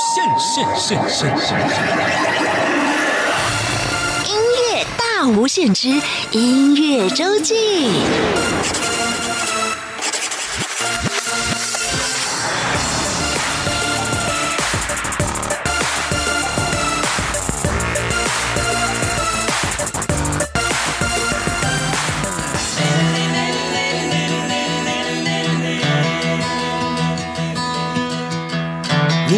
现现现现现！音乐大无限之音乐周记。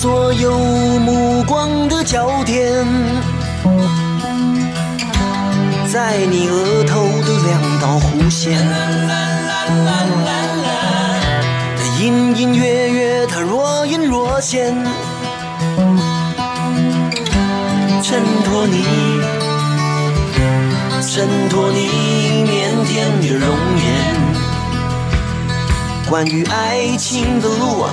所有目光的焦点，在你额头的两道弧线，它隐隐约约，它若隐若现，衬托你，衬托你腼腆的容颜。关于爱情的路啊。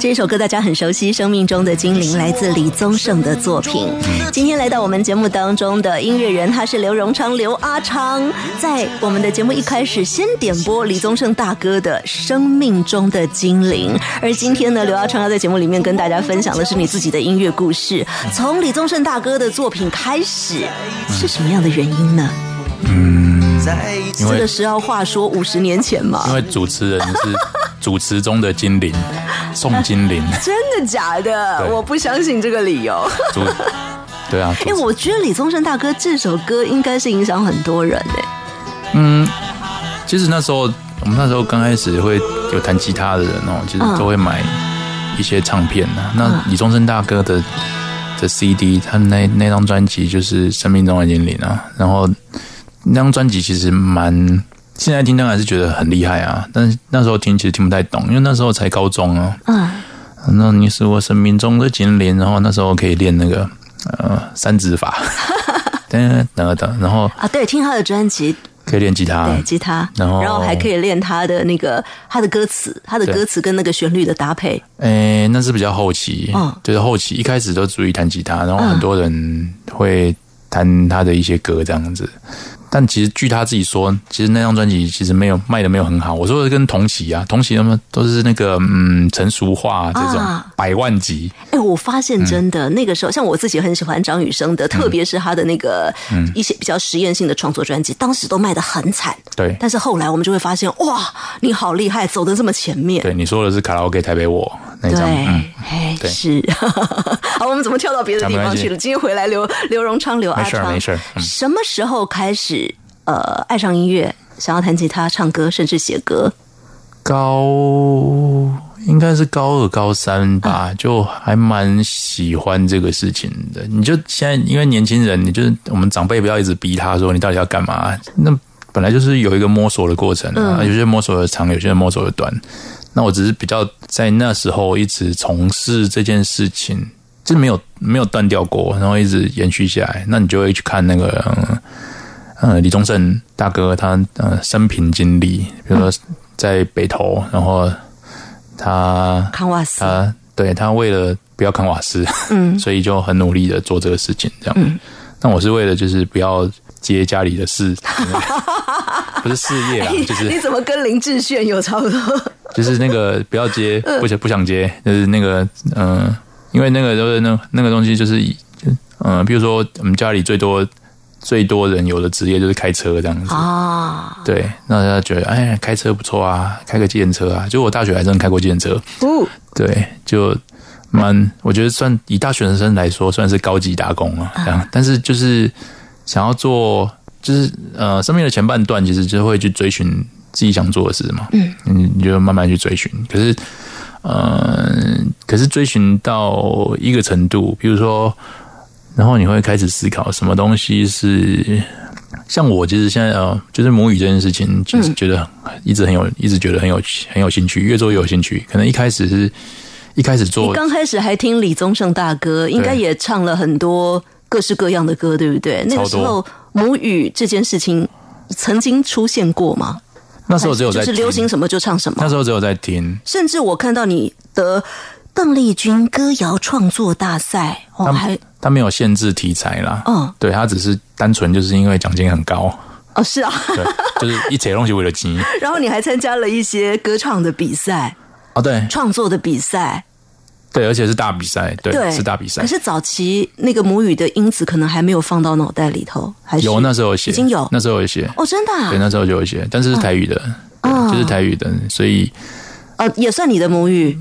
这首歌大家很熟悉，《生命中的精灵》来自李宗盛的作品。今天来到我们节目当中的音乐人，他是刘荣昌，刘阿昌。在我们的节目一开始，先点播李宗盛大哥的《生命中的精灵》。而今天呢，刘阿昌要在节目里面跟大家分享的是你自己的音乐故事，从李宗盛大哥的作品开始，是什么样的原因呢？嗯，这个是要话说五十年前嘛？因为主持人是主持中的精灵，宋精灵。真的假的？我不相信这个理由。主对啊，哎，我觉得李宗盛大哥这首歌应该是影响很多人哎。嗯，其实那时候我们那时候刚开始会有弹吉他的人哦，其实都会买一些唱片的。那李宗盛大哥的的 CD，他那那张专辑就是《生命中的精灵》啊，然后。那张专辑其实蛮，现在听当然是觉得很厉害啊，但是那时候听其实听不太懂，因为那时候才高中啊。嗯。那你是我生命中的精灵，然后那时候可以练那个呃三指法，等等等，然后啊，对，听他的专辑可以练吉他，对，吉他，然后然后还可以练他的那个他的歌词，他的歌词跟那个旋律的搭配。诶，那是比较后期，嗯，就是后期一开始都注意弹吉他，然后很多人会弹他的一些歌这样子。但其实据他自己说，其实那张专辑其实没有卖的没有很好。我说的跟同期啊，同期他们都是那个嗯成熟化这种百万级。哎，我发现真的那个时候，像我自己很喜欢张雨生的，特别是他的那个一些比较实验性的创作专辑，当时都卖的很惨。对，但是后来我们就会发现，哇，你好厉害，走的这么前面。对，你说的是卡拉 OK 台北我那一张，对是。好，我们怎么跳到别的地方去了？今天回来刘刘荣昌、刘阿没事儿，没事儿嗯什么时候开始呃爱上音乐，想要弹吉他、唱歌，甚至写歌？高应该是高二、高三吧，就还蛮喜欢这个事情的。你就现在因为年轻人，你就是我们长辈不要一直逼他说你到底要干嘛，那本来就是有一个摸索的过程啊，有些摸索的长，有些人摸索的短。那我只是比较在那时候一直从事这件事情，就没有没有断掉过，然后一直延续下来。那你就会去看那个嗯呃李宗盛大哥他呃生平经历，比如说在北投，然后他康瓦斯，他对他为了不要看瓦斯，嗯 所以就很努力的做这个事情，这样。那我是为了就是不要接家里的事，不是事业啦，就是你怎么跟林志炫有差不多？就是那个不要接，不想不想接，就是那个嗯、呃因为那个都是那那个东西就是以嗯、呃比如说我们家里最多最多人有的职业就是开车这样子。啊，对，那他觉得哎，开车不错啊，开个计程车啊。就我大学还真的开过计程车，不，对，就蛮，我觉得算以大学生来说，算是高级打工啊，这样。但是就是想要做，就是呃，生命的前半段其实就会去追寻自己想做的事嘛，嗯，你就慢慢去追寻。可是，呃，可是追寻到一个程度，比如说，然后你会开始思考什么东西是。像我其实现在呃，就是母语这件事情，其实觉得一直很有，一直觉得很有很有兴趣，越做越有兴趣。可能一开始是一开始你做，刚开始还听李宗盛大哥，应该也唱了很多各式各样的歌，对不对？那个时候母语这件事情曾经出现过吗？那时候只有在就是流行什么就唱什么那。时候只有在听，甚至我看到你的邓丽君歌谣创作大赛，哦，他还他没有限制题材啦，嗯。对他只是单纯就是因为奖金很高，哦是啊，对，就是一切东西为了钱。然后你还参加了一些歌唱的比赛、哦，对。创作的比赛，对，而且是大比赛，对，对，是大比赛。可。是早期那个母语的因子可能还没有放到脑袋里头，还是有那时候有写，已经有。那时候有写，哦，真的、啊？对，，那时候就有写，但是是台语的，就是台语的，所以哦，也算你的母语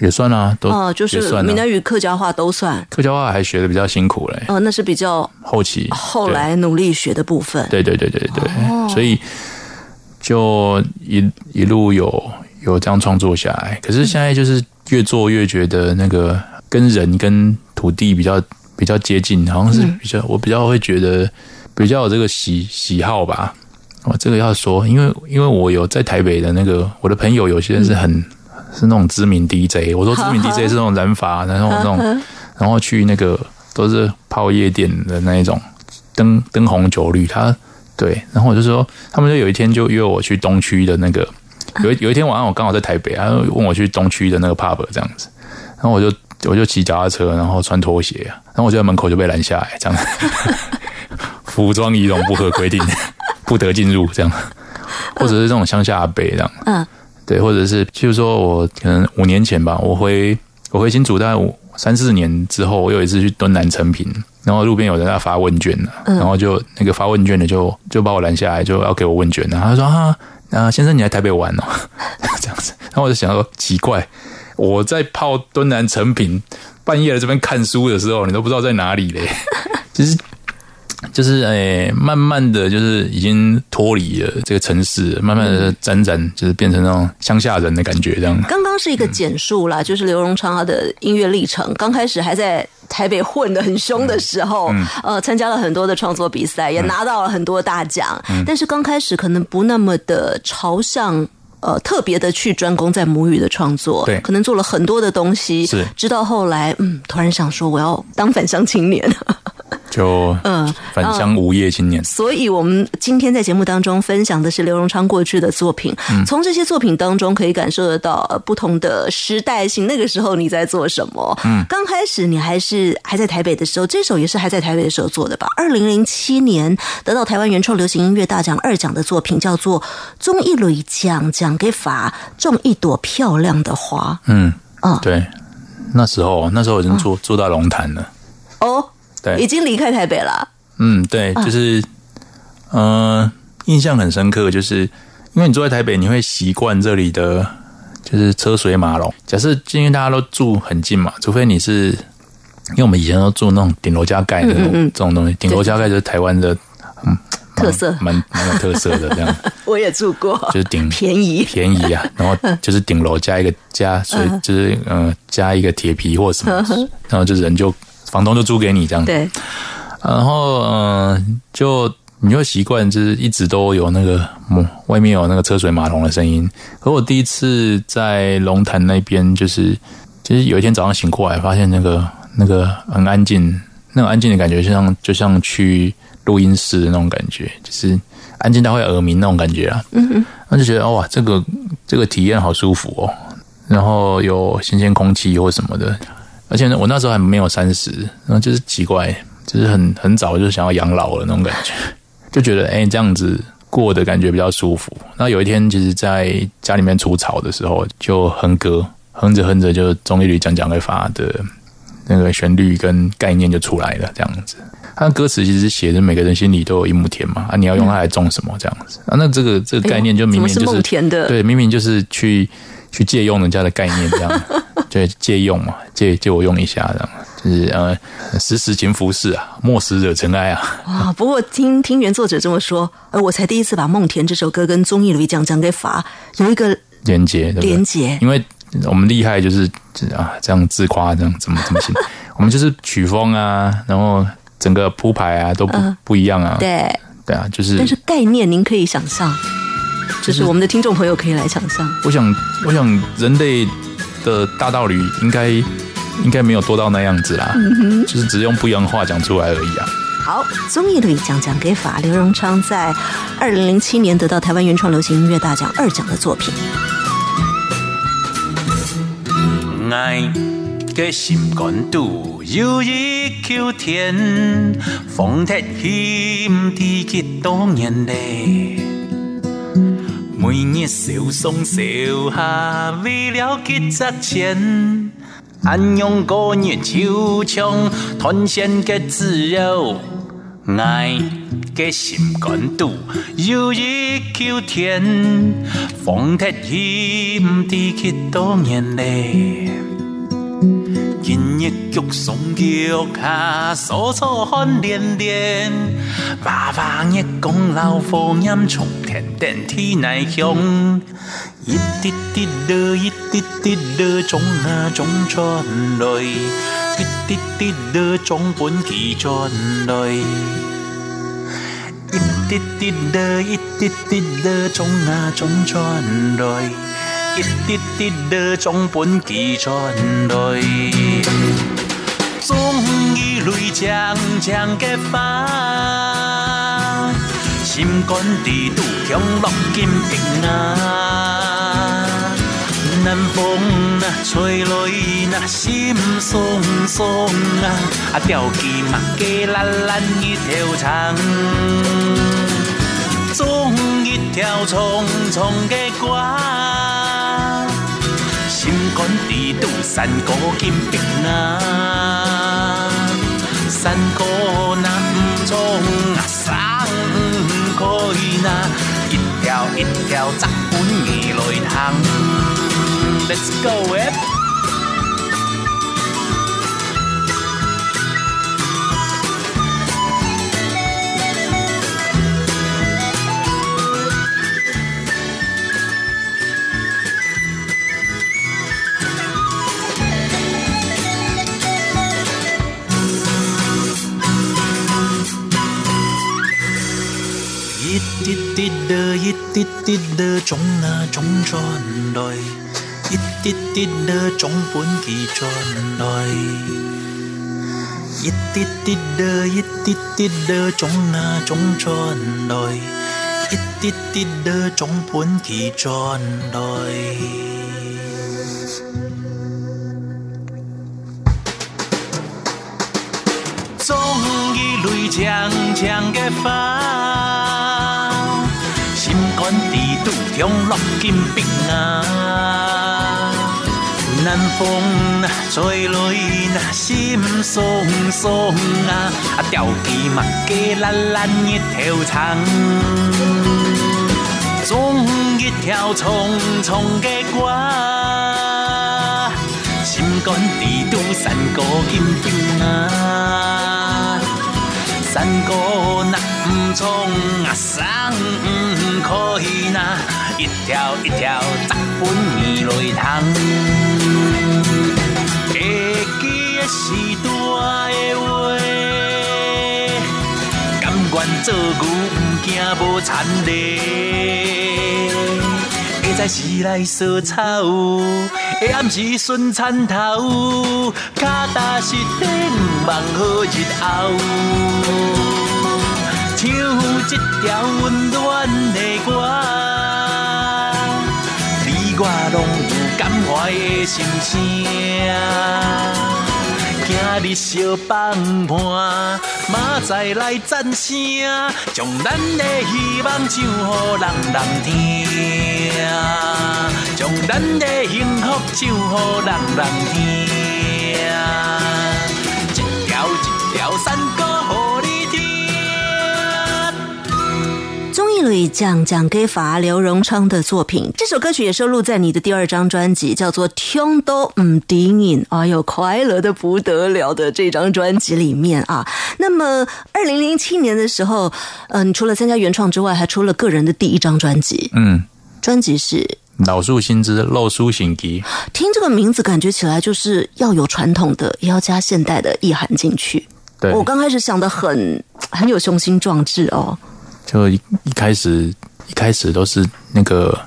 也算啊，都哦，就是闽南语、客家话都算，客家话还学的比较辛苦嘞，哦，那是比较后期后来努力学的部分。对对对对对所以就一一路有有这样创作下来。可是现在就是越做越觉得那个跟人跟土地比较比较接近，好像是比较、我比较会觉得比较有这个喜喜好吧。我这个要说，因为因为我有在台北的那个我的朋友，有些人是很、是那种知名 DJ，我说知名 DJ 是那种染发，然后那种 然后去那个都是泡夜店的那一种灯灯红酒绿，他对，然后我就说，他们就有一天就约我去东区的那个，有一有一天晚上我刚好在台北，他就问我去东区的那个 pub 这样子，然后我就我就骑脚踏车，然后穿拖鞋，然后我就在门口就被拦下来，这样，服装仪容不合规定，不得进入这样，或者是这种乡下阿伯这样，嗯，对，或者是譬如说我可能五年前吧，我回我回新竹大概五三四年之后，我有一次去敦南成品，然后路边有人在发问卷呢，然后就那个发问卷的就就把我拦下来，就要给我问卷，然后他说啊啊先生你来台北玩哦，这样子，然后我就想说奇怪，我在泡敦南成品半夜在这边看书的时候，你都不知道在哪里嘞，其实。就是诶、慢慢的就是已经脱离了这个城市，慢慢的沾沾，就是变成那种乡下人的感觉，这样。刚刚是一个简述啦，就是刘荣昌他的音乐历程。刚开始还在台北混的很凶的时候，呃，参加了很多的创作比赛，也拿到了很多大奖。但是刚开始可能不那么的朝向。呃，特别的去专攻在母语的创作，对可能做了很多的东西，是直到后来，嗯，突然想说我要当返乡青年，就嗯，返乡无业青年。所以，我们今天在节目当中分享的是刘荣昌过去的作品。从这些作品当中，可以感受得到呃不同的时代性。那个时候你在做什么？嗯，刚开始你还是还在台北的时候，这首也是还在台北的时候做的吧？二零零七年得到台湾原创流行音乐大奖二奖的作品，叫做《综艺蕊奖奖给法种一朵漂亮的花》。嗯，啊对，那时候那时候已经做做到龙潭了。哦，已，经离开台北了。嗯，对，就是，呃，印象很深刻，就是因为你住在台北，你会习惯这里的就是车水马龙。假设今天大家都住很近嘛，除非你是，因为我们以前都住那种顶楼加盖的那种、这种东西，顶楼加盖就是台湾的嗯特色。蛮蛮有特色的这样，我也住过，就是顶便宜。便宜啊，然后就是顶楼加一个加所以，就是嗯、呃加一个铁皮或什么，然后就人就房东就租给你这样，对，然后嗯、呃就你会习惯就是一直都有那个嗯外面有那个车水马龙的声音。可我第一次在龙潭那边，就是就是有一天早上醒过来，发现那个那个很安静，那种安静的感觉，就像就像去录音室的那种感觉，就是安静到会耳鸣那种感觉啊。嗯嗯，那就觉得哇，这个这个体验好舒服哦。然后有新鲜空气或什么的，而且呢，我那时候还没有三十，然后就是奇怪，就是很很早就想要养老了那种感觉，就觉得哎、这样子过的感觉比较舒服。那有一天，其实在家里面除草的时候，就哼歌，哼着哼着就中一律讲讲会发的那个旋律跟概念就出来了，这样子。它的歌词其实写着每个人心里都有一亩田嘛，啊，你要用它来种什么这样子啊？那这个这个概念就明明就是对，明明就是去去借用人家的概念这样，对，借用嘛，借借我用一下这样，就是呃，时时勤拂拭啊，莫使惹尘埃啊。啊，不过听听原作者这么说，呃，我才第一次把《梦田》这首歌跟综艺里讲讲给罚有一个连接？连接因为我们厉害就是啊，这样自夸，这样怎么怎么行？我们就是曲风啊，然后整个铺排啊都不、不一样啊。对，对啊，就是但是概念您可以想象，就是我们的听众朋友可以来想象。我想，我想人类的大道理应该应该没有多到那样子啦，就是只用不一样的话讲出来而已啊。好，综艺里讲讲给法刘荣昌在二零零七年得到台湾原创流行音乐大奖二奖的作品。爱嘅心肝肚有一口甜，风铁欠地几多年嘞？每日小送小下，为了几值钱，俺用个月秋枪团线嘅自由。爱嘅心肝肚有一口甜，风铁欠地几多年嘞？今日玉松玉下，楚楚看连连，娃娃日公老火焰从天顶天内响，一滴滴的，一滴滴的中啊中传来，一滴滴的中本记传来。一滴滴的，一滴滴的中啊中传來，一滴滴的中本記傳來。終於淚將將嘅花，心肝地肚強落金瓶啊！南风啊，吹來那心鬆鬆啊，啊吊起嘛嘅爛爛一條長，種一条匆匆嘅瓜，心肝地肚山歌金瓶啊，山歌那唔種啊，山唔開那，一條一條摘本兒來行。Let's go, it. 的，一滴滴的種啊種傳來，一滴滴的種本記傳來，一滴滴的，一滴滴的種啊種傳來，一滴滴的種本記傳來。終於淚將將嘅花，心肝地肚中落金瓶啊！南风啊，吹來那心鬆鬆啊，啊吊起嘛嘅爛爛一條長，種一条匆匆的歌，心肝地拄山歌金钟啊，山歌若不从啊，山不可以呐，一条一条十分年来通，会记的是大的话，甘愿做牛，不惊无田地。会在时来扫草，会暗时顺田头，脚踏实地望好日后。唱一条温暖的歌，你我拢有感怀的心声。今日相放伴，明仔来赞声，将咱的希望唱予人人听，将咱的幸福唱予人人听，一条一条山歌综艺里讲讲给法刘荣昌的作品，这首歌曲也收录在你的第二张专辑，叫做《听都唔顶瘾》，哎呦，快乐的不得了的这张专辑里面啊。那么，二零零七年的时候，嗯、你除了参加原创之外，还出了个人的第一张专辑，嗯，专辑是老树新枝，露书行机，听这个名字，感觉起来就是要有传统的，也要加现代的意涵进去。对，我刚开始想的很很有雄心壮志哦，就一一开始一开始都是那个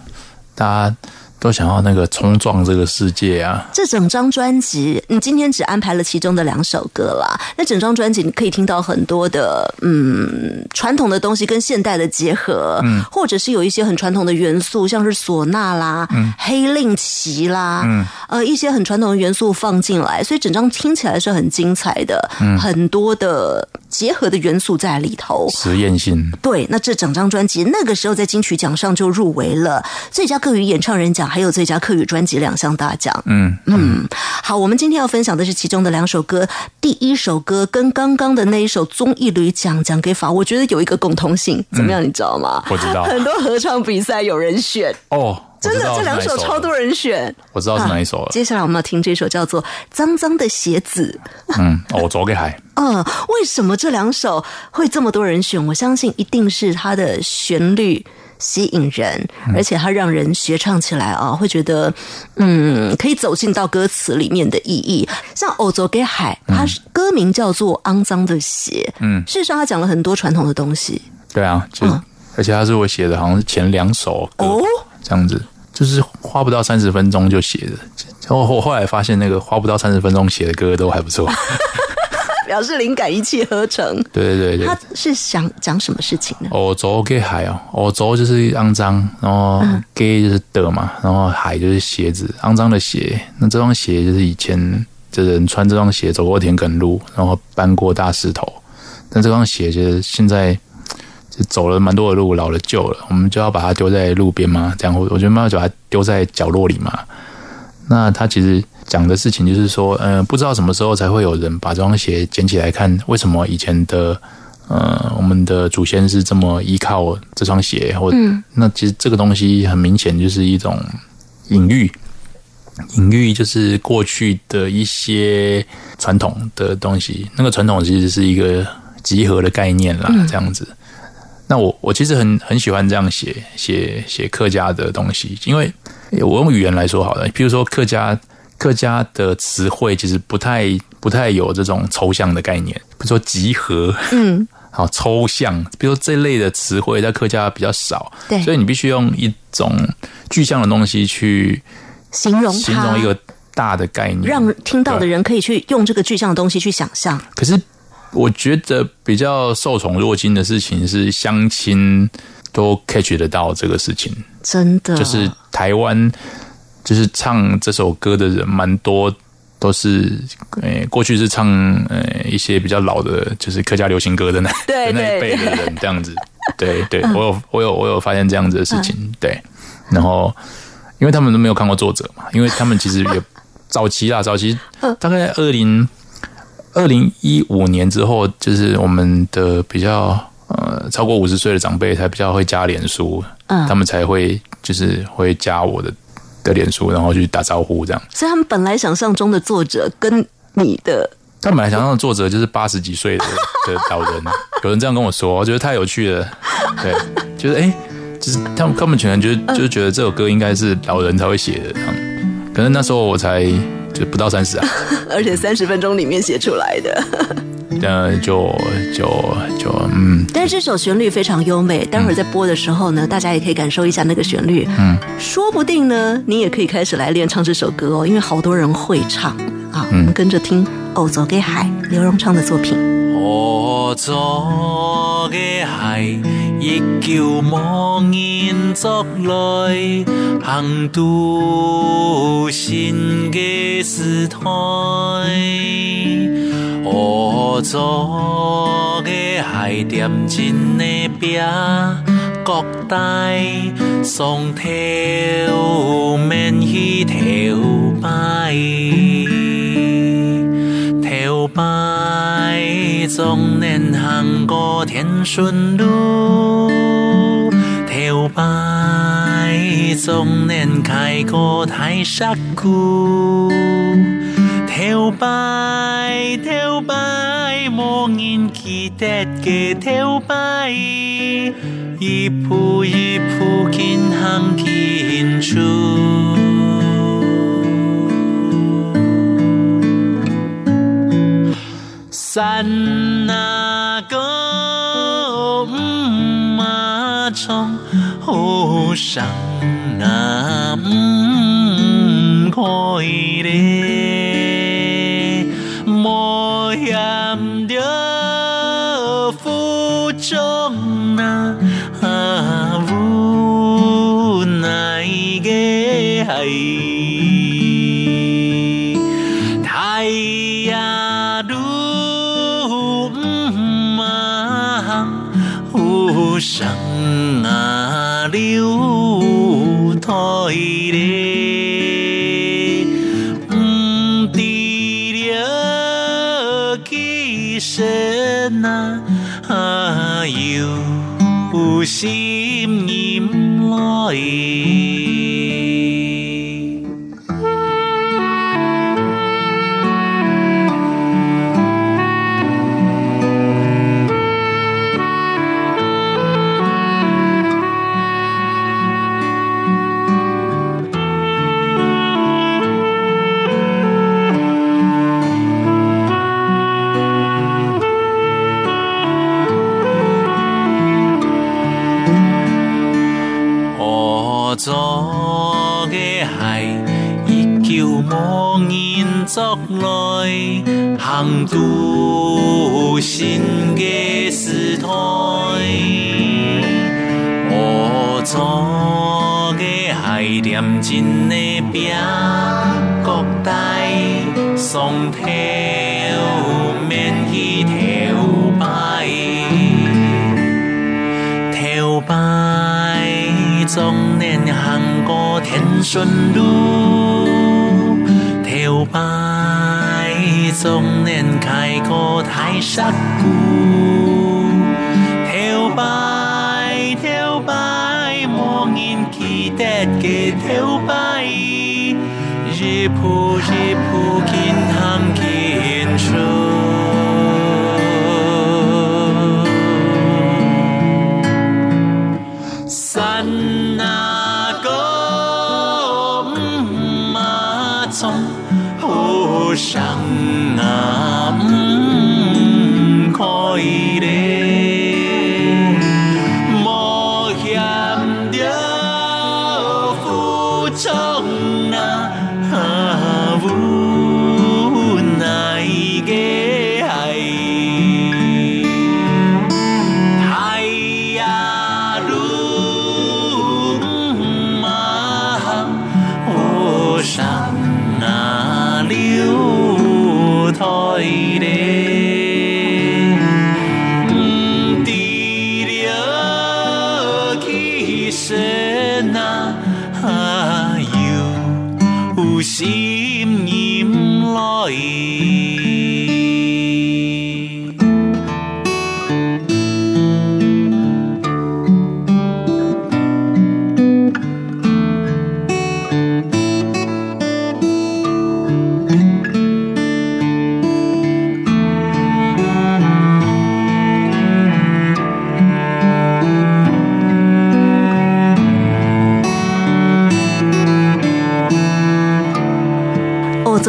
大家都想要那个冲撞这个世界啊，这整张专辑，你今天只安排了其中的两首歌啦。那整张专辑你可以听到很多的嗯传统的东西跟现代的结合，嗯，或者是有一些很传统的元素，像是唢呐啦、嗯、黑令旗啦，嗯，呃，一些很传统的元素放进来，所以整张听起来是很精彩的，嗯，很多的结合的元素在里头。实验性。对，那这整张专辑那个时候在金曲奖上就入围了最佳歌语演唱人奖，还有最佳客语专辑两项大奖。嗯嗯，好，我们今天要分享的是其中的两首歌。第一首歌跟刚刚的那一首《综艺旅奖奖给法》，我觉得有一个共同性，怎么样？你知道吗？我知道很多合唱比赛有人选，哦，真的这两首超多人选。我知道是哪一首了。接下来我们要听这首叫做《脏脏的鞋子》。嗯，我，走给海。嗯，为什么这两首会这么多人选？我相信一定是它的旋律吸引人，而且它让人学唱起来啊，会觉得嗯，可以走进到歌词里面的意义。像《欧洲给海》，它歌名叫做《肮脏的鞋》，嗯，事实上它讲了很多传统的东西。对啊，就、嗯而且他是我写的，好像是前两首歌、哦这样子，就是花不到三十分钟就写的。然后我后来发现，那个花不到三十分钟写的歌都还不错。表示灵感一气呵成。对对对对他，是想讲什么事情呢？欧洲给海哦，欧洲就是肮脏，然后给就是的嘛，然后海就是鞋子，肮脏的鞋。那这双鞋就是以前的人穿这双鞋走过田埂路，然后搬过大石头。但这双鞋就是现在就走了蛮多的路，老了旧了，我们就要把它丢在路边嘛？这样我我觉得要把它丢在角落里嘛。那它其实讲的事情就是说，呃，不知道什么时候才会有人把这双鞋捡起来看，为什么以前的呃我们的祖先是这么依靠这双鞋？或、那其实这个东西很明显就是一种隐喻，隐喻就是过去的一些传统的东西。那个传统其实是一个集合的概念啦，这样子。那我我其实很很喜欢这样写写写客家的东西，因为我用语言来说好了，比如说客家客家的词汇其实不太不太有这种抽象的概念，比如说集合，嗯，好抽象，比如说这类的词汇在客家比较少，对。所以你必须用一种具象的东西去形容，形容一个大的概念，让听到的人可以去用这个具象的东西去想象。可是我觉得比较受宠若惊的事情是乡亲都 catch 得到这个事情，真的，就是台湾就是唱这首歌的人蛮多。都是呃，过去是唱呃一些比较老的，就是客家流行歌的那 那一辈的人这样子。对对，我有我有我有发现这样子的事情。对，然后因为他们都没有看过作者嘛，因为他们其实也早期啦，早期大概二零二零一五年之后，就是我们的比较呃超过五十岁的长辈才比较会加脸书，嗯他们才会就就是会加我的的脸书，然后去打招呼这样。所以他们本来想象中的作者跟你的，他本来想象的作者就是八十几岁的 的老人，有人这样跟我说，我觉得太有趣了。对，就是哎，就是他们他们全就是就是觉得这首歌应该是老人才会写的这样。可能那时候我才就不到三十啊，而且三十分钟里面写出来的。呃，就就就嗯，但是这首旋律非常优美，待会儿在播的时候呢，大家也可以感受一下那个旋律。嗯，说不定呢，你也可以开始来练唱这首歌哦，因为好多人会唱啊。我们跟着听《哦走给海》，刘荣昌的作品。哦走给海，一九莫言作来，行渡新嘅时代。我做嘅海点真的饼，各代送头免去头摆，摆总能行过天顺路，头摆总能开过太沙谷。头摆头摆，无人记得嘅头摆，一步一步紧行紧出。山那个马冲，好上啊唔可以咧。中那无奈嘅系，有上啊流台咧，唔知了几声啊。有心音来。过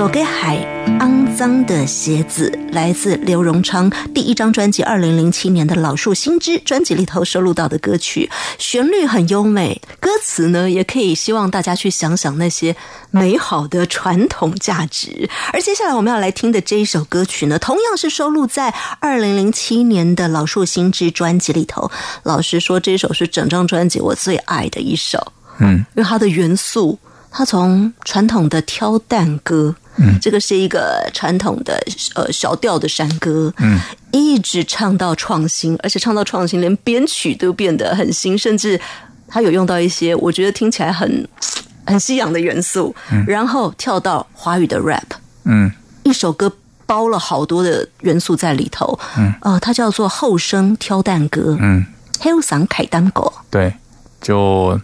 做给海肮脏的鞋子，来自刘荣昌第一张专辑二零零七年的老树新枝专辑里头收录到的歌曲，旋律很优美，歌词呢也可以希望大家去想想那些美好的传统价值。而接下来我们要来听的这一首歌曲呢，同样是收录在二零零七年的老树新枝专辑里头。老实说，这首是整张专辑我最爱的一首，嗯，因为它的元素。它从传统的挑担歌，嗯，这个是一个传统的呃小调的山歌，嗯，一直唱到创新，而且唱到创新，连编曲都变得很新，甚至他有用到一些我觉得听起来很 很西洋的元素，嗯，然后跳到华语的 rap，嗯，一首歌包了好多的元素在里头，嗯，呃，它叫做后生挑担歌，嗯，黑乌桑凯丹狗，对，就。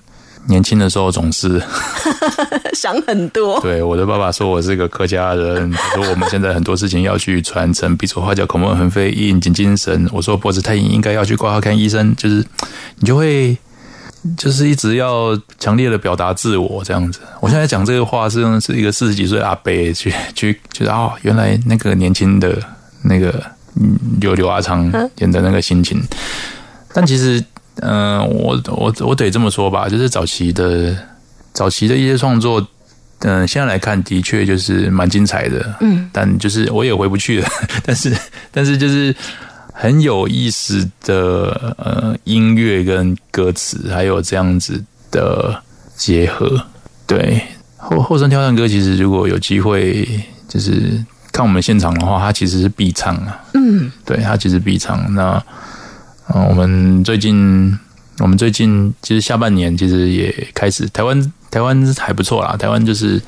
年轻的时候总是 想很多。对，我的爸爸说我是个客家人，他 说我们现在很多事情要去传承，比如说花脚口沫横飞，引紧精神。我说脖子太硬，应该要去挂号看医生。就是你就会就是一直要强烈的表达自我这样子。我现在讲这个话是用是一个四十几岁阿伯去去就是啊，原来那个年轻的那个刘刘阿昌演的那个心情，但其实。嗯，我我我得这么说吧，就是早期的早期的一些创作，嗯，现在来看的确就是蛮精彩的，嗯，但就是我也回不去了，但是但是就是很有意思的呃音乐跟歌词，还有这样子的结合，对后后生挑战歌，其实如果有机会就是看我们现场的话，它其实是必唱啊，嗯，对，它其实必唱。那。嗯，我们最近，我们最近其实下半年其实也开始，台湾台湾还不错啦。台湾就是，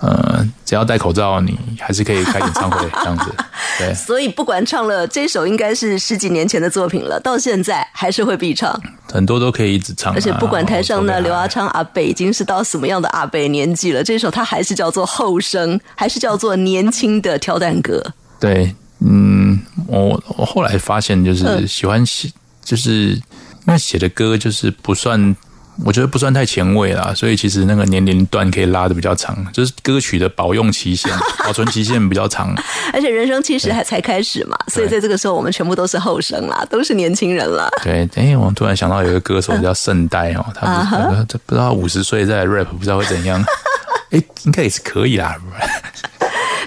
呃，只要戴口罩，你还是可以开演唱会这样子。对，所以不管唱了这首，应该是十几年前的作品了，到现在还是会必唱，很多都可以一直唱。而且不管台上的刘阿昌阿北已经是到什么样的阿北年纪了，这首他还是叫做后生，还是叫做年轻的挑担歌。对。嗯，我我后来发现，就是喜欢写，就是因为写的歌就是不算，我觉得不算太前卫啦，所以其实那个年龄段可以拉的比较长，就是歌曲的保用期限、保存期限比较长。而且人生其实还才开始嘛，所以在这个时候，我们全部都是后生啦，都是年轻人了。对，哎，我突然想到有一个歌手叫圣代哦，他不不知道五十岁在 rap 不知道会怎样，哎，应该也是可以啦。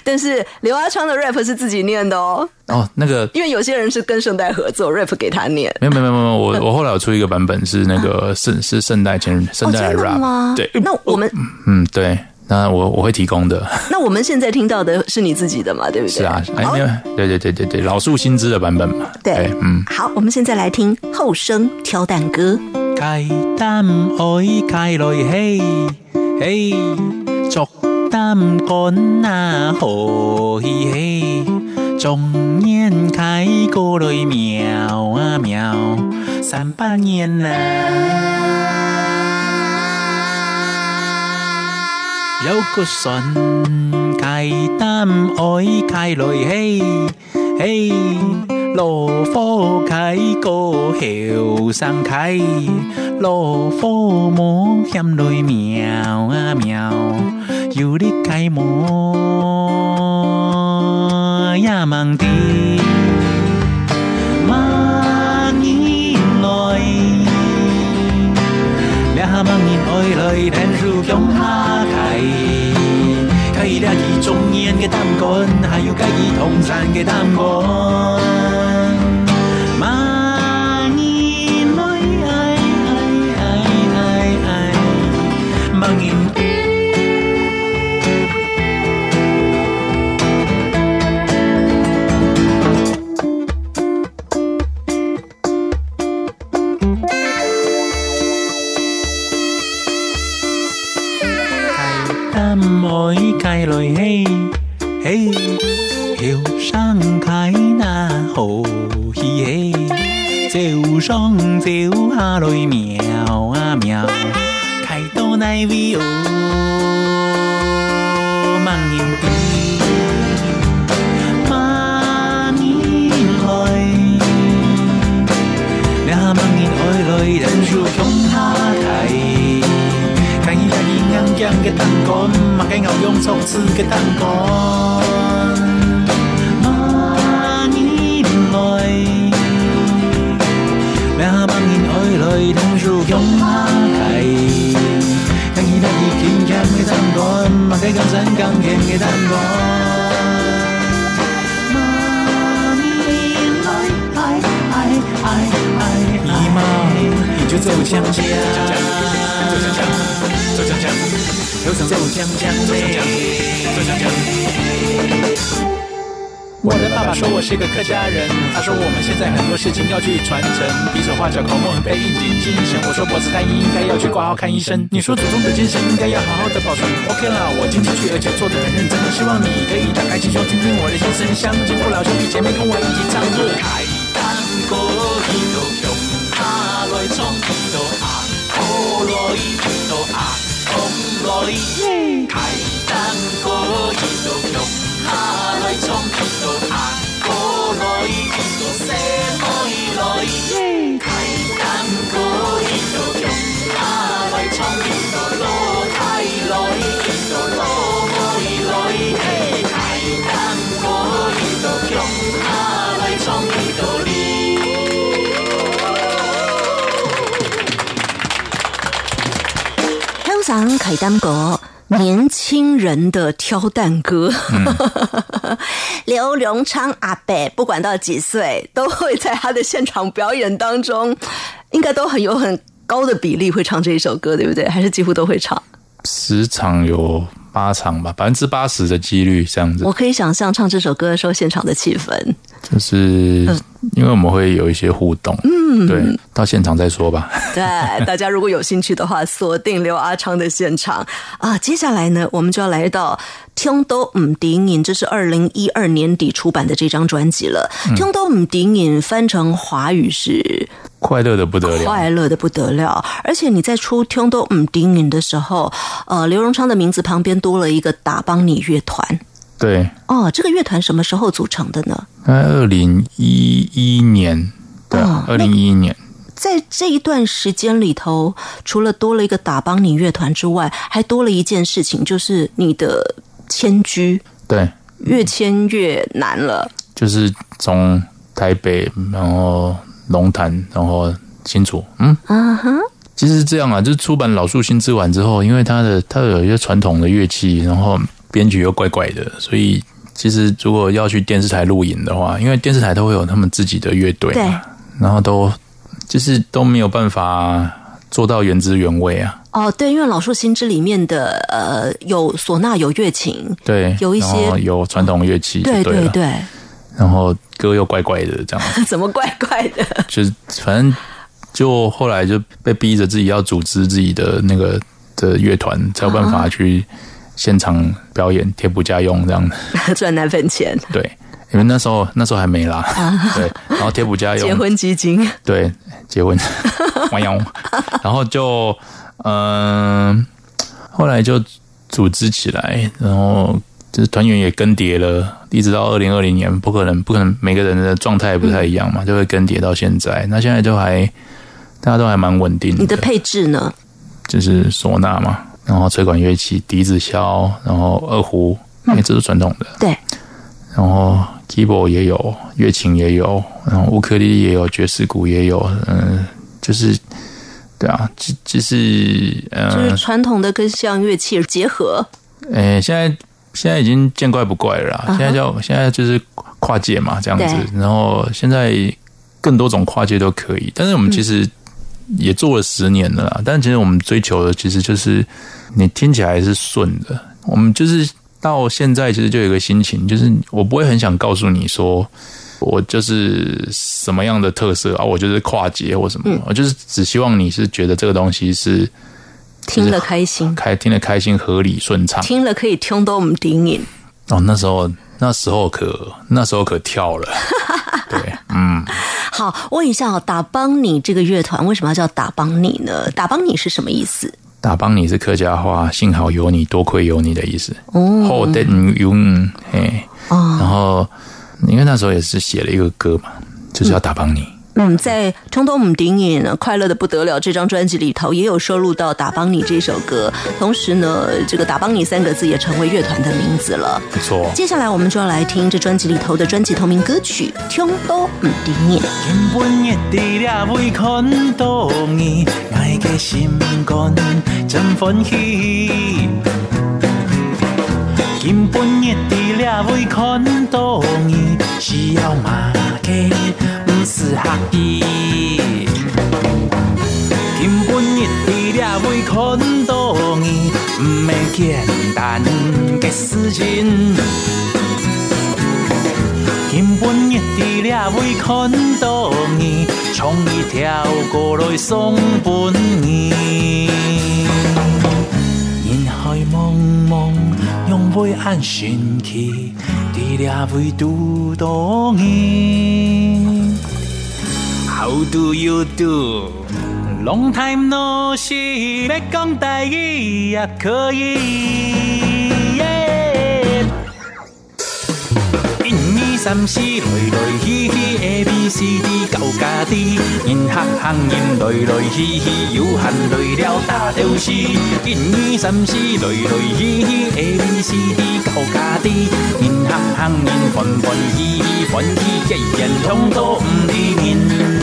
但是刘阿昌的 rap 是自己念的哦。哦，那个，因为有些人是跟圣代合作，rap 给他念。没有没有没有，我我后来有出一个版本是那个圣是圣代前圣代 rap 吗？对，那我们嗯对，那我我会提供的。那我们现在听到的是你自己的嘛？对不对？是啊，哎，对对对对对，老树新枝的版本嘛。对，嗯，好，我们现在来听后生挑担歌。开担爱开来嘿嘿，作。担杆那好嘿嘿，中年开过来喵啊喵，三百年啦。有个神开胆爱开来嘿嘿，落花开过后山开，落花莫嫌来苗啊苗。有你开门也望地，望人来，两望人爱来，天树向下开，开中意人嘅担杆，还有介一同山嘅担开。开来嘿，嘿，后生开那好嘿嘿，走上走下来喵啊喵，开到那位向下开。嘅灯杆，擘嘅牛用作词嘅单歌。万年来，命梦因爱来通书强下开，更记得伊轻巧嘅单歌，嘛计更深更甜嘅单歌。姨妈，你就走香香，走香香，走香香，走香香，走香香，走香香。我的爸爸说我是个客家人，他说我们现在很多事情要去传承，比手画脚口梦被印进精神。我说脖子太硬，应该要去挂号看医生。你说祖宗的精神应该要好好的保存。OK 啦，我今天去，而且做的很认真。希望你可以打开心胸，听听我的心声。乡亲父老兄弟姐妹，跟我一起唱。开单歌，一头熊，下来唱红来。开单歌，一头熊，下来冲一头啊，好来一头什香港凯丹国年轻人的挑担歌，刘荣昌阿伯不管到几岁，都会在他的现场表演当中，应该都很有很高的比例会唱这一首歌，对不对？还是几乎都会唱？十场有八场吧，百分之八十的几率这样子我。可以想象唱这首歌的时候现场的气氛。就是因为我们会有一些互动，嗯，对，到现场再说吧。对，大家如果有兴趣的话，锁定刘阿昌的现场啊。接下来呢，我们就要来到《听都唔顶瘾》，这是二零一二年底出版的这张专辑了。听都唔顶瘾》翻成华语是快乐的不得了，快乐的不得了，而且你在出《听都唔顶瘾》的时候，呃，刘荣昌的名字旁边多了一个打帮你乐团。对，哦，这个乐团什么时候组成的呢？在二零一一年，对哦，二零一一年，在这一段时间里头，除了多了一个打帮你乐团之外，还多了一件事情，就是你的迁居。对，越迁越难了。就是从台北，然后龙潭，然后新竹，嗯，啊哈，其实是这样啊，就是出版老树新之晚之后，因为它的它有一些传统的乐器，然后编曲又怪怪的，所以其实如果要去电视台录影的话，因为电视台都会有他们自己的乐队对嘛，然后都就是都没有办法做到原汁原味啊。哦，对，因为老树新知里面的呃有唢呐，有乐琴，对，有一些有传统乐器就对对，对对，然后歌又怪怪的这样子。怎么怪怪的？就是反正就后来就被逼着自己要组织自己的那个的乐团，才有办法去现场表演贴补家用这样。的。赚奶粉钱，对，因为那时候那时候还没啦，对，然后贴补家用，结婚基金，对，结婚，玩摇，然后就嗯、后来就组织起来，然后就是团员也更迭了，一直到二零二零年，不可能不可能每个人的状态不太一样嘛，就会更迭到现在。那现在就还大家都还蛮稳定的。你的配置呢？就是唢呐嘛，然后吹管乐器、笛子箫，然后二胡，因为这是传统的，对，然后 keyboard 也有，乐琴也有，然后乌克丽丽也有，爵士鼓也有，嗯，就是对啊，就就是嗯就是嗯，传统的跟西洋乐器结合。诶、现在现在已经见怪不怪了啦，现在叫现在就是跨界嘛，这样子，然后现在更多种跨界都可以，但是我们其实也做了十年了啦，但其实我们追求的其实就是你听起来是顺的，我们就是到现在其实就有一个心情，就是我不会很想告诉你说。我就是什么样的特色啊？我就是跨界或什么，我就是只希望你是觉得这个东西是听了开心，开听了开心、合理、顺畅。听了可以听到我们顶瘾。哦，那时候那时候可那时候可跳了，对，嗯，好，问一下哦，打帮你这个乐团为什么要叫打帮你呢？打帮你是什么意思？打帮你是客家话，幸好有你，多亏有你的意思。哦后等有嘿，哦，然后因为那时候也是写了一个歌嘛，就是要打帮你，嗯，在《冲动母顶影》《快乐的不得了》这张专辑里头，也有收录到《打帮你》这首歌。同时呢，这个“打帮你”三个字也成为乐团的名字了。不错。接下来我们就要来听这专辑里头的专辑同名歌曲《冲动唔顶你，需要马给不是刻意。根本热地了未看到你，不是简单的事情。根本热地了未看到你，从一条过来送本你。人海茫茫。用袂安心去，伫了位拄到你。How do you do? Long time no see，要讲台语也可以。三四来来去去，A B C D 到家己，因学行因来来去去，有限来了大着是。因二三四来来去去，A B C D 到家己，因学行因欢欢喜喜，欢喜结缘，通都唔离因。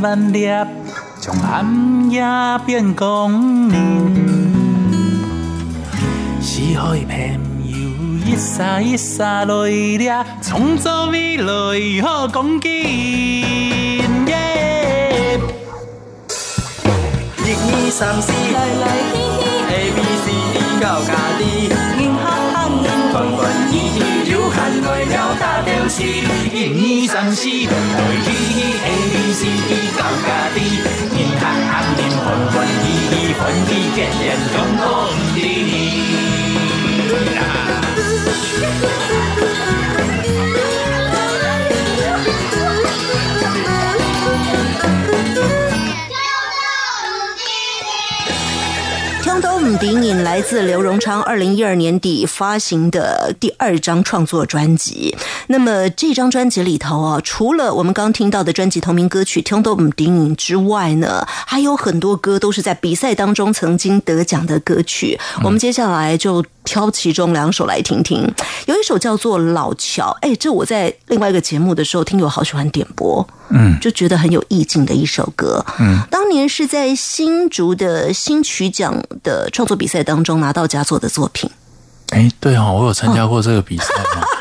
万万粒，从暗夜变光明。是海朋友一沙一沙来掠，创造未来好光景。一二三四，来来去去，A B C D 到家己，大电视，一二三四，来来去去，A B C D。到家己，人行行人欢欢喜喜，欢喜结连中国不顶影来自刘荣昌二零一二年底发行的第二张创作专辑。那么这张专辑里头啊，除了我们刚听到的专辑同名歌曲《听都唔顶影》之外呢，还有很多歌都是在比赛当中曾经得奖的歌曲。我们接下来就挑其中两首来听听。有一首叫做《老桥》，哎，这我在另外一个节目的时候听友好喜欢点播。嗯，就觉得很有意境的一首歌。嗯，当年是在新竹的新曲奖的创作比赛当中拿到佳作的作品。哎，对哦，我有参加过这个比赛。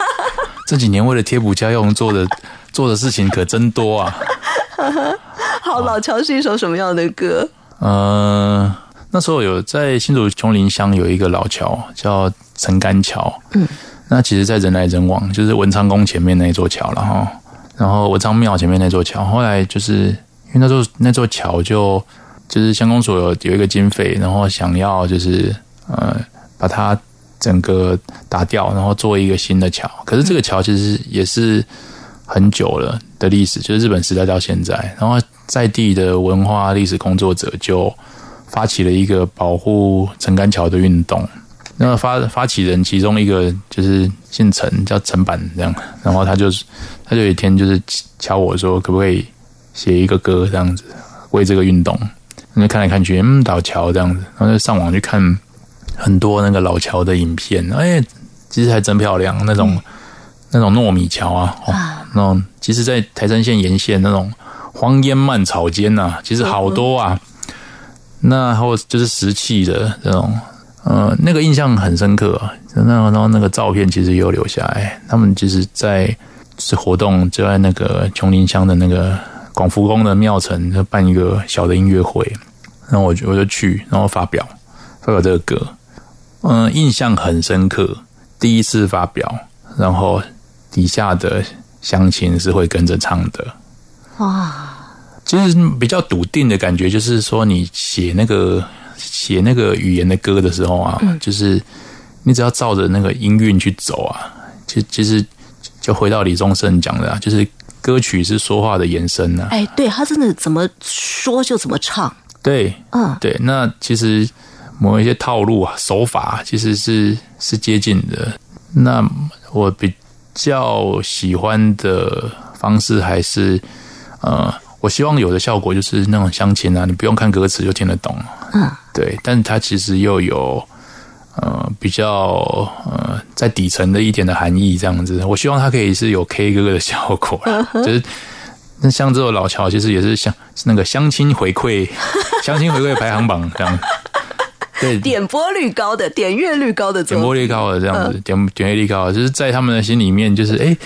这几年为了贴补家用做的做的事情可真多啊。好，老乔是一首什么样的歌？呃，那时候有在新竹琼林乡有一个老桥叫陈干桥。嗯，那其实，在人来人往，就是文昌宫前面那座桥了哈。然后文昌庙前面那座桥，后来就是因为那座那座桥就就是乡公所有有一个经费，然后想要就是呃把它整个打掉，然后做一个新的桥。可是这个桥其实也是很久了的历史，就是日本时代到现在。然后在地的文化历史工作者就发起了一个保护陈干桥的运动。那么发发起人其中一个就是姓陈，叫陈板这样。然后他就是他就有一天就是敲我说，可不可以写一个歌这样子，为这个运动。那看来看去，嗯，老桥这样子，然后就上网去看很多那个老桥的影片，哎，其实还真漂亮，那种那种糯米桥啊，哦，那种其实，在台山县沿线那种荒烟蔓草间呐，其实好多啊。那后就是石器的这种。呃，那个印象很深刻，那然后那个照片其实也有留下来。他们其实，在是活动就在那个琼林乡的那个广福宫的庙城，就办一个小的音乐会。然后我就我就去，然后发表发表这个歌，嗯，印象很深刻。第一次发表，然后底下的乡亲是会跟着唱的。哇，其实比较笃定的感觉，就是说你写那个写那个语言的歌的时候啊，就是你只要照着那个音韵去走啊，其其实就回到李宗盛讲的啊，就是歌曲是说话的延伸呐、啊。哎，对他真的怎么说就怎么唱，对，嗯，对，那其实某一些套路啊、手法其实是是接近的。那我比较喜欢的方式还是，呃，我希望有的效果就是那种相亲啊，你不用看歌词就听得懂，嗯，对，但它其实又有呃比较呃在底层的一点的含义，这样子。我希望它可以是有 K 歌的效果啦，就是。那像这种老乔，其实也是相那个相亲回馈，相亲回馈排行榜这样。对，点播率高的、点阅率高的，点播率高的这样子，点点阅率高的，就是在他们的心里面，就是哎，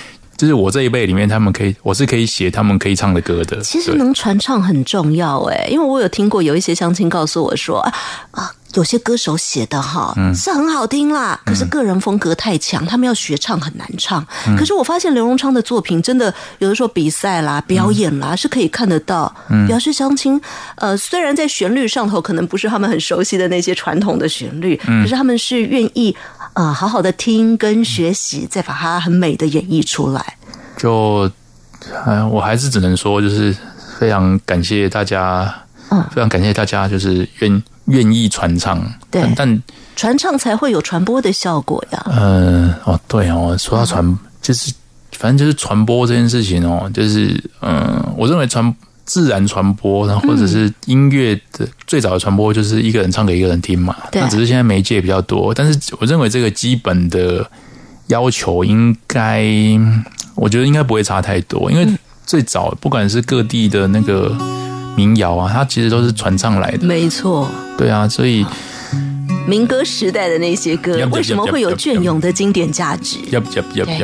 就是我这一辈里面，他们可以，我是可以写他们可以唱的歌的。其实能传唱很重要哎，因为我有听过有一些相亲告诉我说啊 啊，有些歌手写的哈、嗯。是很好听啦，可是个人风格太强，他们要学唱很难唱。嗯。可是我发现刘荣昌的作品真的有的时候比赛啦、表演嗯。啦、是可以看得到，表示相亲呃虽然在旋律上头可能不是他们很熟悉的那些传统的旋律，嗯。可是他们是愿意呃好好的听跟学习，再把它很美的演绎出来。就，呃，我还是只能说，就是非常感谢大家，嗯非常感谢大家，就是愿愿意传唱。对但但传唱才会有传播的效果呀。呃，哦，对哦，说到传，就是反正就是传播这件事情哦，就是嗯、呃我认为传自然传播，然后或者是音乐的最早的传播，就是一个人唱给一个人听嘛。对那只是现在媒介比较多，但是我认为这个基本的要求应该，我觉得应该不会差太多，因为最早不管是各地的那个民谣啊，它其实都是传唱来的。没错，对啊，所以民歌时代的那些歌为什么会有隽永的经典价值？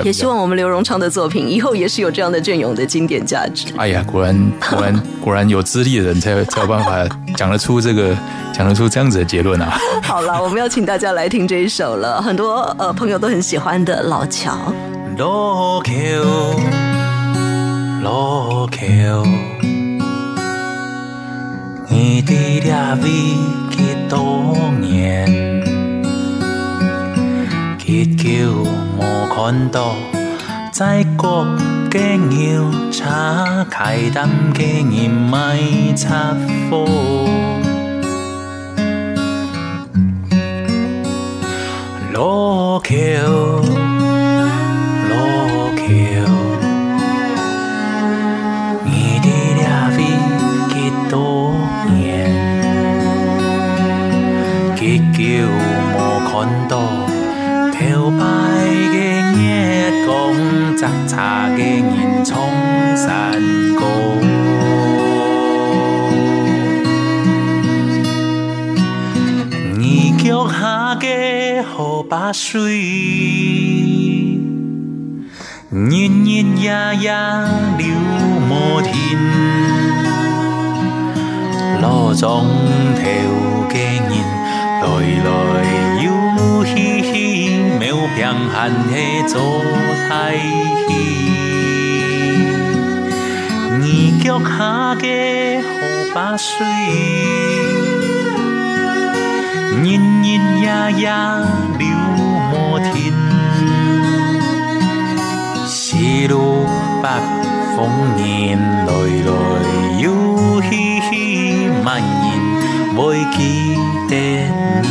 也希望我们刘荣昌的作品以后也是有这样的隽永的经典价值。哎呀，果然果然果然有资历的人才有 才有办法讲得出这个讲得出这样子的结论啊！好了，我们要请大家来听这一首了，很多呃朋友都很喜欢的老乔。路桥，路桥，你的俩位去多年，結橋無看到，在國嘅牛叉開燈嘅人咪插貨。路橋，漂白嘅月光，雜茶嘅人衝山高。你腳下嘅河把水，日日夜夜流無停。路中頭嘅人來來又去，沒有平衡嘅做太戲。你腳下嘅河把水。日日夜夜流無停，西路北風年來來又去，萬人未記得。你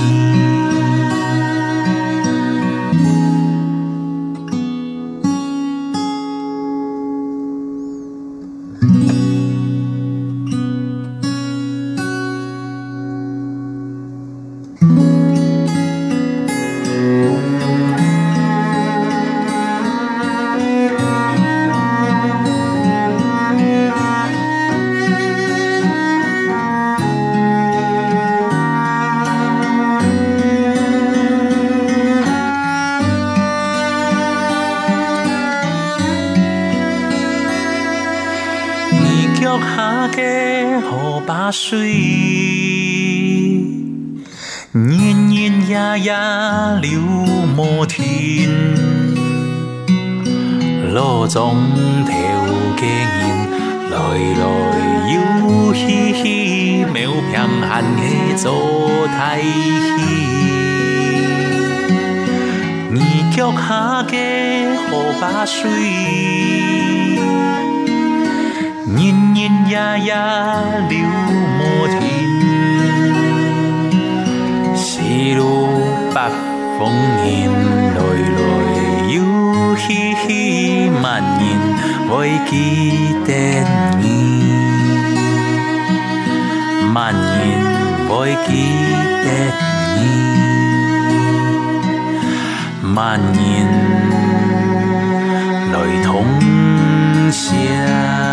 日夜流無停。路中頭嘅人来来又去去，妙平汉的做台戏。二脚下嘅河把水，年年夜夜流无停。西路北风迎，来来又嘻嘻，万年会记得你，万年会记得你。万年来同乡。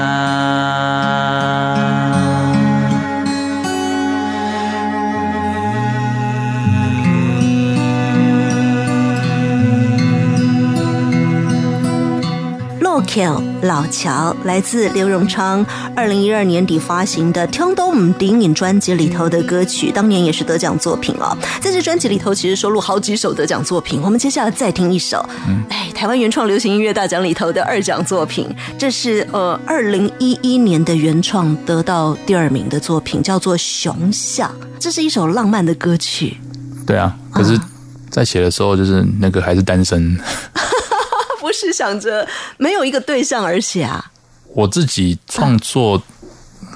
路桥老乔来自刘荣昌二零一二年底发行的《听都唔顶影》专辑里头的歌曲，当年也是得奖作品哦。在这专辑里头，其实收录好几首得奖作品。我们接下来再听一首，哎，台湾原创流行音乐大奖里头的二奖作品，这是呃二零一一年的原创得到第二名的作品，叫做《熊象》。这是一首浪漫的歌曲。对啊，可是，在写的时候就是那个还是单身。不是想着没有一个对象而写啊？我自己创作，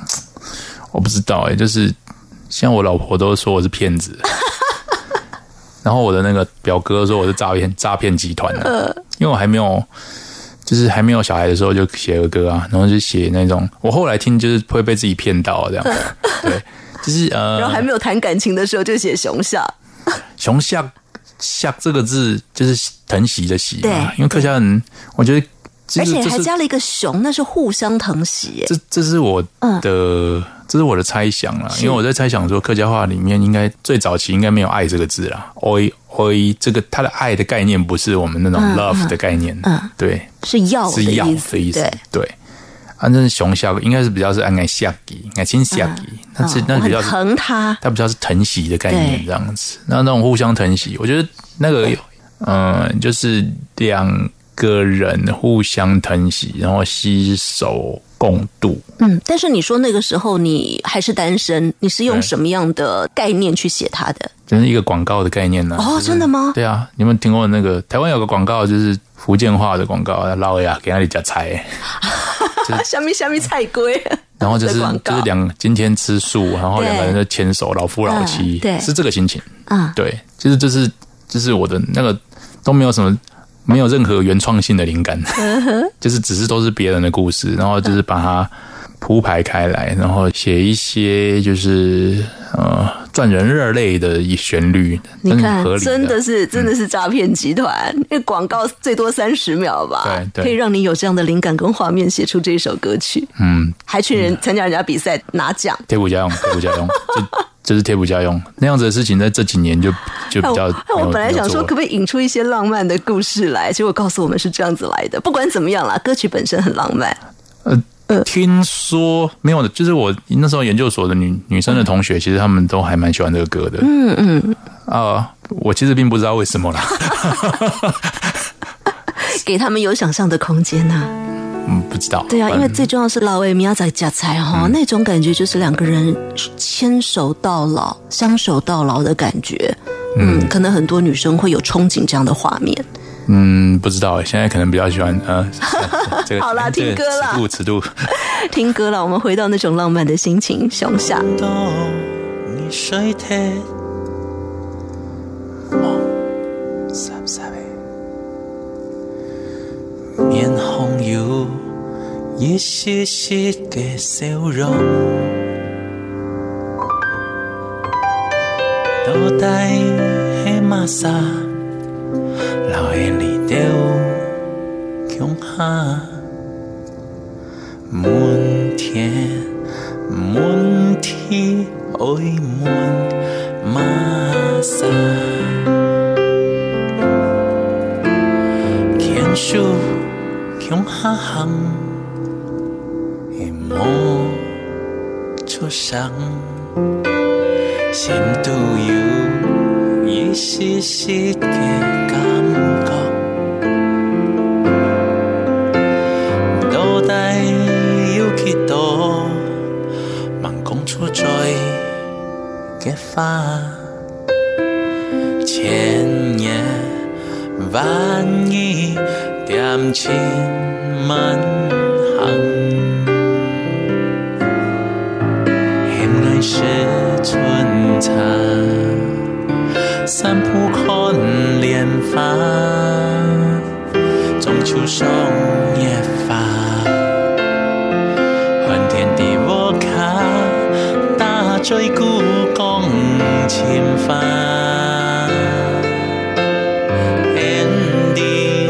我不知道哎、就是像我老婆都说我是骗子，然后我的那个表哥说我是诈骗诈骗集团的、因为我还没有。就是还没有小孩的时候就写儿歌啊，然后就写那种，我后来听就是会被自己骗到这样，对，就是呃，然后还没有谈感情的时候就写熊下，熊下下这个字就是疼惜的惜对。嘛，因为客家人，我觉得其而且还加了一个熊，那是互相疼惜。这这是我的，这是我的猜想啦，因为我在猜想说客家话里面应该最早期应该没有爱这个字啦，oi oi 这个它的爱的概念不是我们那种 love 的概念，嗯。对，是要是要的意思，的意思对，，对。啊，那是熊下应该是比较是按爱下给，爱亲下给，那是那比较是疼他，他比较是疼惜的概念这样子。那那种互相疼惜，我觉得那个，嗯、就是两个人互相疼惜，然后携手共度。嗯。但是你说那个时候你还是单身，你是用什么样的概念去写他的？就是一个广告的概念呢、哦就是真的吗对啊，你们听过那个台湾有个广告，就是福建话的广告，捞呀给那里夹菜，虾米虾米菜龟，然后就是就是两今天吃素，然后两个人就牵手，老夫老妻，嗯对是这个心情。啊，对，就是就是就是我的那个都没有什么没有任何原创性的灵感，就是只是都是别人的故事，然后就是把它铺排开来，然后写一些就是呃赚人热泪的一旋律，你看真的是真的是诈骗集团，因为广告最多三十秒吧，对对。可以让你有这样的灵感跟画面，写出这首歌曲，嗯。还去人参加人家比赛拿奖。贴补家用，贴补家用，就就是贴补家用那样子的事情，在这几年就就比较哎我本来想说，可不可以引出一些浪漫的故事来？结果告诉我们是这样子来的。不管怎么样啦，歌曲本身很浪漫。呃听说没有的，就是我那时候研究所的女女生的同学，其实他们都还蛮喜欢这个歌的。嗯嗯啊、我其实并不知道为什么啦，给他们有想象的空间呐、嗯，不知道。对啊，因反为最重要是老魏米亚在夹菜哈，那种感觉就是两个人牵手到老、相守到老的感觉。嗯，可能很多女生会有憧憬这样的画面。嗯，不知道欸，现在可能比较喜欢呃，这个好啦这个听歌啦尺度尺度，听歌了，我们回到那种浪漫的心情，熊下。一絲絲嘅笑容，到底係乜啥？留喺你掉強下。滿天滿天愛滿馬沙，天數強下行，我出生，閃到要熱絲絲嘅感覺，到底要幾多盲講錯在嘅花？千夜萬意掂千蚊。是春茶，三浦看莲花，中秋送夜发。换天地我卡，打醉故宫前发。天地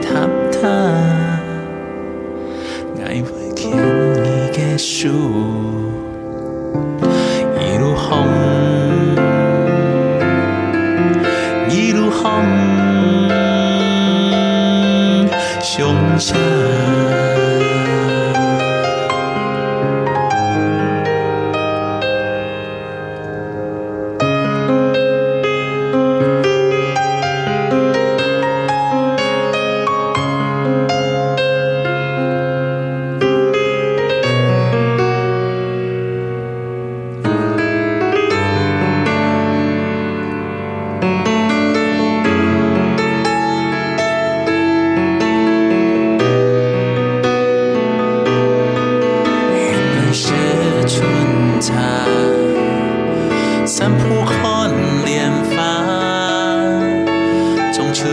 假，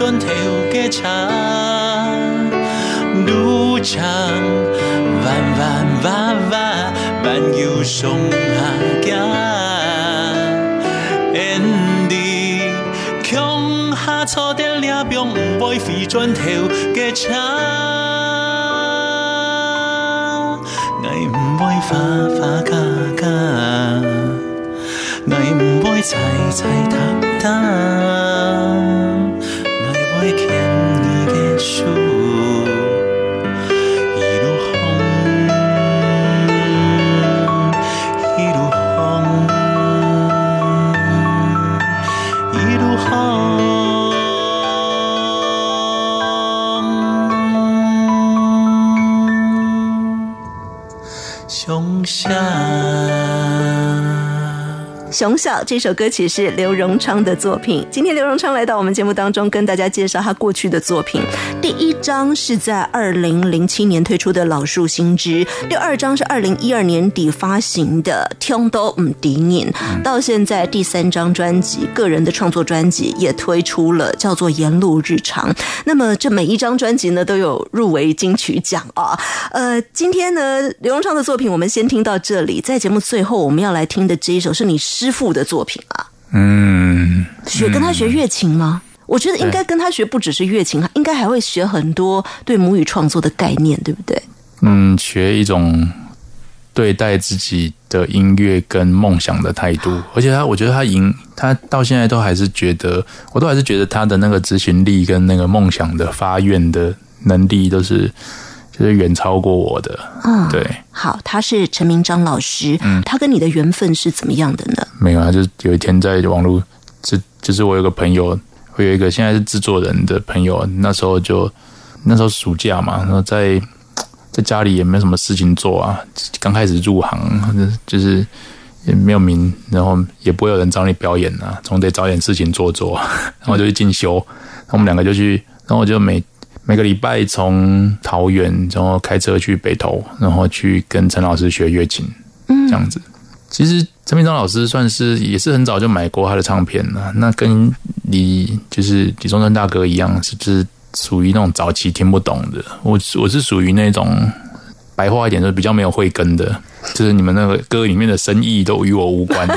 唔會飛轉頭嘅茶，路長彎彎彎彎彎又上下行。天地強下錯點了병唔會飛轉頭嘅茶，我唔會花花假假，我熊小这首歌曲是刘荣昌的作品。今天刘荣昌来到我们节目当中，跟大家介绍他过去的作品。第一张是在二零零七年推出的《老树新枝》，第二张是二零一二年底发行的《听都唔敌你》，到现在第三张专辑，个人的创作专辑也推出了，叫做《沿路日常》。那么这每一张专辑呢，都有入围金曲奖啊。呃，今天呢，刘荣昌的作品我们先听到这里，在节目最后我们要来听的这一首是你师傅的作品啊。嗯，学跟他学乐琴吗？我觉得应该跟他学，不只是乐琴，应该还会学很多对母语创作的概念，对不对？嗯，学一种对待自己的音乐跟梦想的态度，而且他，我觉得他赢，他到现在都还是觉得，我都还是觉得他的那个执行力跟那个梦想的发愿的能力都是。就是远超过我的，嗯，对。好，他是陈明章老师，嗯，他跟你的缘分是怎么样的呢？没有啊，就是有一天在网络，就就是我有个朋友，我有一个现在是制作人的朋友，那时候就那时候暑假嘛，然后在在家里也没什么事情做啊，刚开始入行，就是也没有名，然后也不会有人找你表演啊，总得找点事情做做，然后就去进修。然后我们两个就去，然后我就每每个礼拜从桃园，然后开车去北投，然后去跟陈老师学乐琴，嗯，这样子。其实陈明章老师算是也是很早就买过他的唱片了，那跟李就是李宗盛大哥一样，是是属于那种早期听不懂的。我我是属于那种白话一点，就比较没有慧根的，就是你们那个歌里面的深意都与我无关。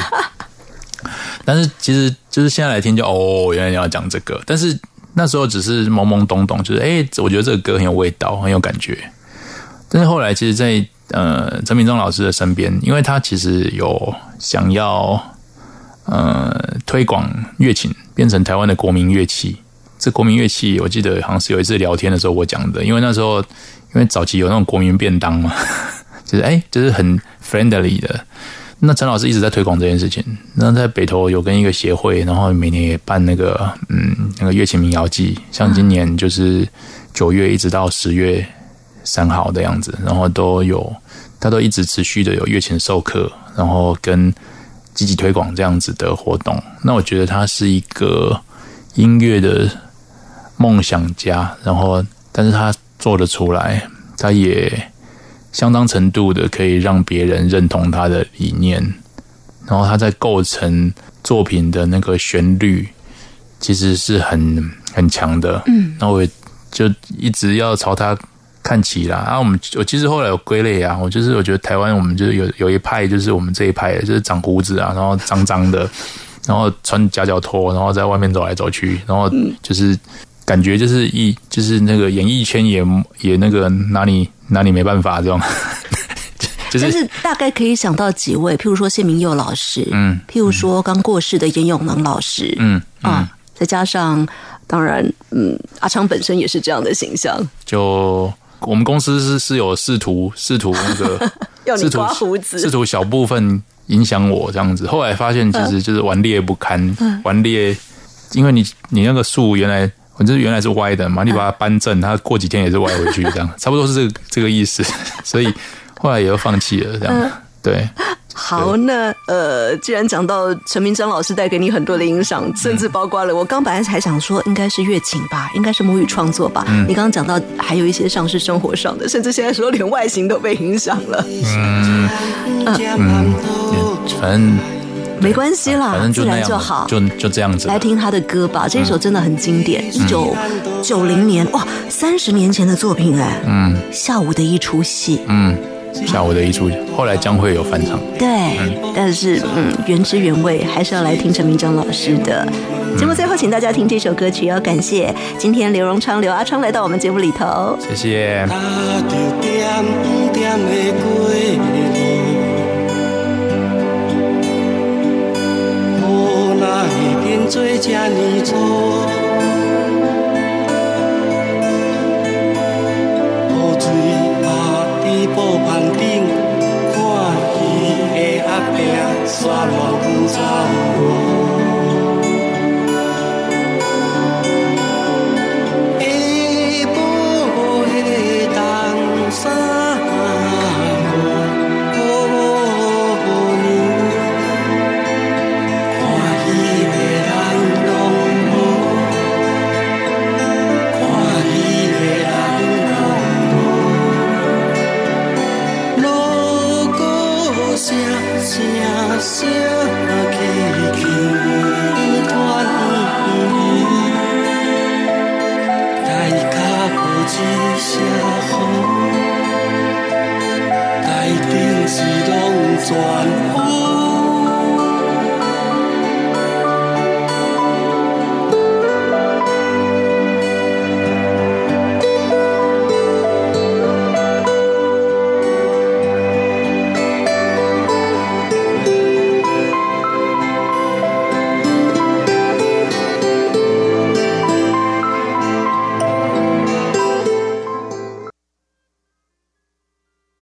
但是其实就是现在来听就哦，原来你要讲这个，但是那时候只是懵懵懂懂，就是哎，我觉得这个歌很有味道，很有感觉。但是后来其实，在呃，陈明忠老师的身边，因为他其实有想要呃推广乐琴，变成台湾的国民乐器。这国民乐器，我记得好像是有一次聊天的时候我讲的，因为那时候因为早期有那种国民便当嘛，就是哎，就是很 friendly 的。那陈老师一直在推广这件事情。那在北投有跟一个协会，然后每年也办那个嗯那个乐器民谣季，像今年就是九月一直到十月。三号的样子，然后都有，他都一直持续的有乐琴授课，然后跟积极推广这样子的活动。那我觉得他是一个音乐的梦想家，然后但是他做得出来，他也相当程度的可以让别人认同他的理念，然后他在构成作品的那个旋律，其实是很很强的。嗯，那我就一直要朝他。看齐啦，啊，我们我其实后来有归类啊，我就是我觉得台湾我们就是有有一派就是我们这一派就是长胡子啊，然后脏脏的，然后穿夹脚拖，然后在外面走来走去，然后就是感觉就是一就是那个演艺圈也也那个拿你拿你没办法这种，但是大概可以想到几位，譬如说谢明佑老师，嗯，譬如说刚过世的严永能老师，嗯啊，再加上当然，嗯，阿昌本身也是这样的形象，就。我们公司是是有试图试图那个 试图胡子，试图小部分影响我这样子，后来发现其实就是顽劣不堪，顽劣，因为你你那个树原来我这原来是歪的嘛，你把它扳正，它过几天也是歪回去，这样差不多是这个这个意思，所以后来也就放弃了这样，对。好，那呃，既然讲到陈明章老师带给你很多的影响，甚至包括了我刚本来还想说应该是乐琴吧，应该是母语创作吧。你刚刚讲到还有一些像是生活上的，甚至现在说连外形都被影响了。嗯嗯，反正没关系啦，反正自然就好，就就这样子。来听他的歌吧，这首真的很经典，一九九零年哇，三十年前的作品哎。嗯，下午的一出戏。嗯。下午的一出，后来将会有翻唱。对，但是嗯，原汁原味还是要来听陈明章老师的节目。最后，请大家听这首歌曲，要感谢今天刘荣昌、刘阿昌来到我们节目里头。谢谢。做这年糟，雨水也滴布棚顶看鱼的阿伯刷乱走。转。